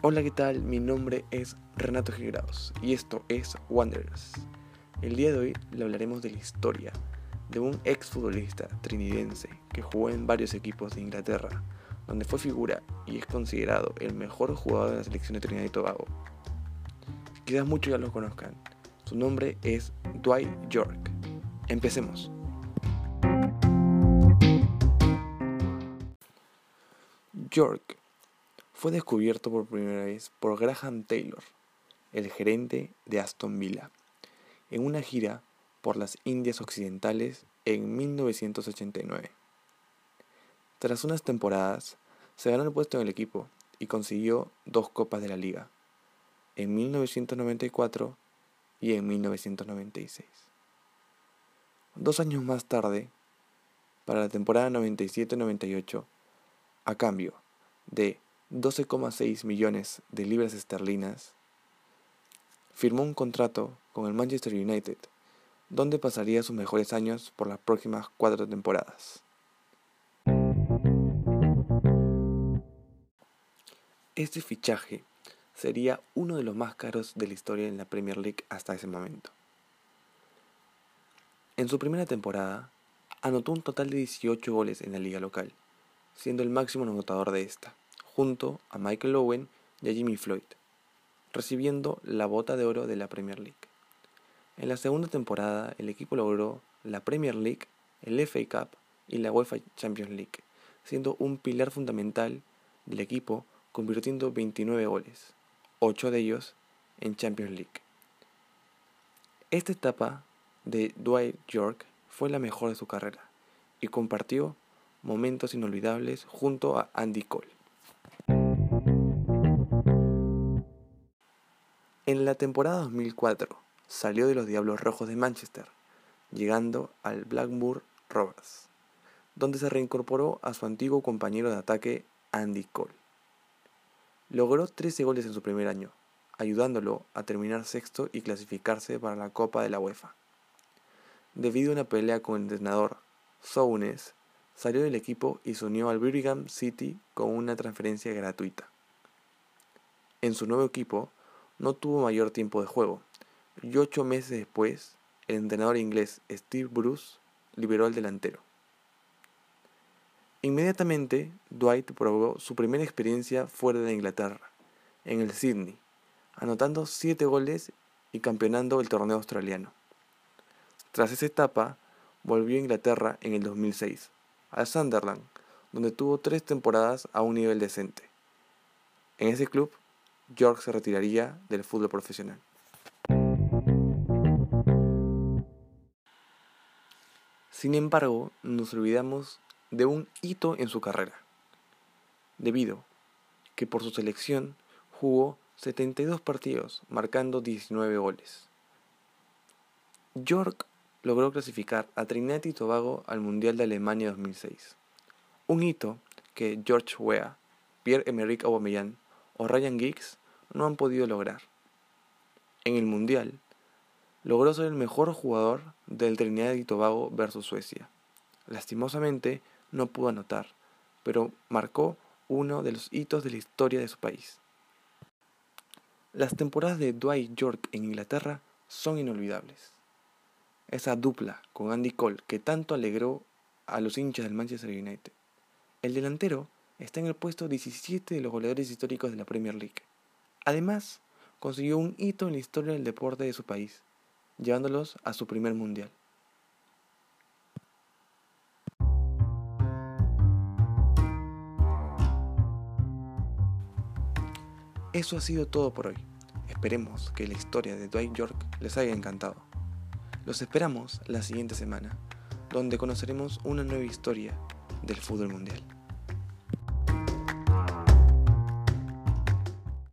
Hola, ¿qué tal? Mi nombre es Renato Gigrados y esto es Wanderers. El día de hoy le hablaremos de la historia de un exfutbolista trinitense que jugó en varios equipos de Inglaterra, donde fue figura y es considerado el mejor jugador de la selección de Trinidad y Tobago. Quizás muchos ya lo conozcan. Su nombre es Dwight York. Empecemos. Fue descubierto por primera vez por Graham Taylor, el gerente de Aston Villa, en una gira por las Indias Occidentales en 1989. Tras unas temporadas, se ganó el puesto en el equipo y consiguió dos copas de la liga, en 1994 y en 1996. Dos años más tarde, para la temporada 97-98, a cambio de 12,6 millones de libras esterlinas, firmó un contrato con el Manchester United, donde pasaría sus mejores años por las próximas cuatro temporadas. Este fichaje sería uno de los más caros de la historia en la Premier League hasta ese momento. En su primera temporada, anotó un total de 18 goles en la liga local, siendo el máximo anotador de esta, junto a Michael Owen y a Jimmy Floyd, recibiendo la bota de oro de la Premier League. En la segunda temporada, el equipo logró la Premier League, el FA Cup y la UEFA Champions League, siendo un pilar fundamental del equipo, convirtiendo 29 goles, 8 de ellos en Champions League. Esta etapa de Dwight York fue la mejor de su carrera y compartió momentos inolvidables junto a Andy Cole. En la temporada 2004 salió de los Diablos Rojos de Manchester, llegando al Blackburn Rovers, donde se reincorporó a su antiguo compañero de ataque Andy Cole. Logró 13 goles en su primer año, ayudándolo a terminar sexto y clasificarse para la Copa de la UEFA. Debido a una pelea con el entrenador Sounes, salió del equipo y se unió al Birmingham City con una transferencia gratuita. En su nuevo equipo no tuvo mayor tiempo de juego, y ocho meses después, el entrenador inglés Steve Bruce liberó al delantero. Inmediatamente, Dwight probó su primera experiencia fuera de Inglaterra, en el Sydney, anotando siete goles y campeonando el torneo australiano. Tras esa etapa, volvió a Inglaterra en el 2006, al Sunderland, donde tuvo tres temporadas a un nivel decente. En ese club, York se retiraría del fútbol profesional. Sin embargo, nos olvidamos de un hito en su carrera, debido que por su selección jugó 72 partidos, marcando 19 goles. York logró clasificar a Trinidad y Tobago al Mundial de Alemania 2006, un hito que George Weah, Pierre-Emerick Aubameyang o Ryan Giggs no han podido lograr. En el Mundial, logró ser el mejor jugador del Trinidad y Tobago versus Suecia. Lastimosamente no pudo anotar, pero marcó uno de los hitos de la historia de su país. Las temporadas de Dwight York en Inglaterra son inolvidables. Esa dupla con Andy Cole que tanto alegró a los hinchas del Manchester United. El delantero está en el puesto 17 de los goleadores históricos de la Premier League. Además, consiguió un hito en la historia del deporte de su país, llevándolos a su primer mundial. Eso ha sido todo por hoy. Esperemos que la historia de Dwight York les haya encantado. Los esperamos la siguiente semana, donde conoceremos una nueva historia del fútbol mundial.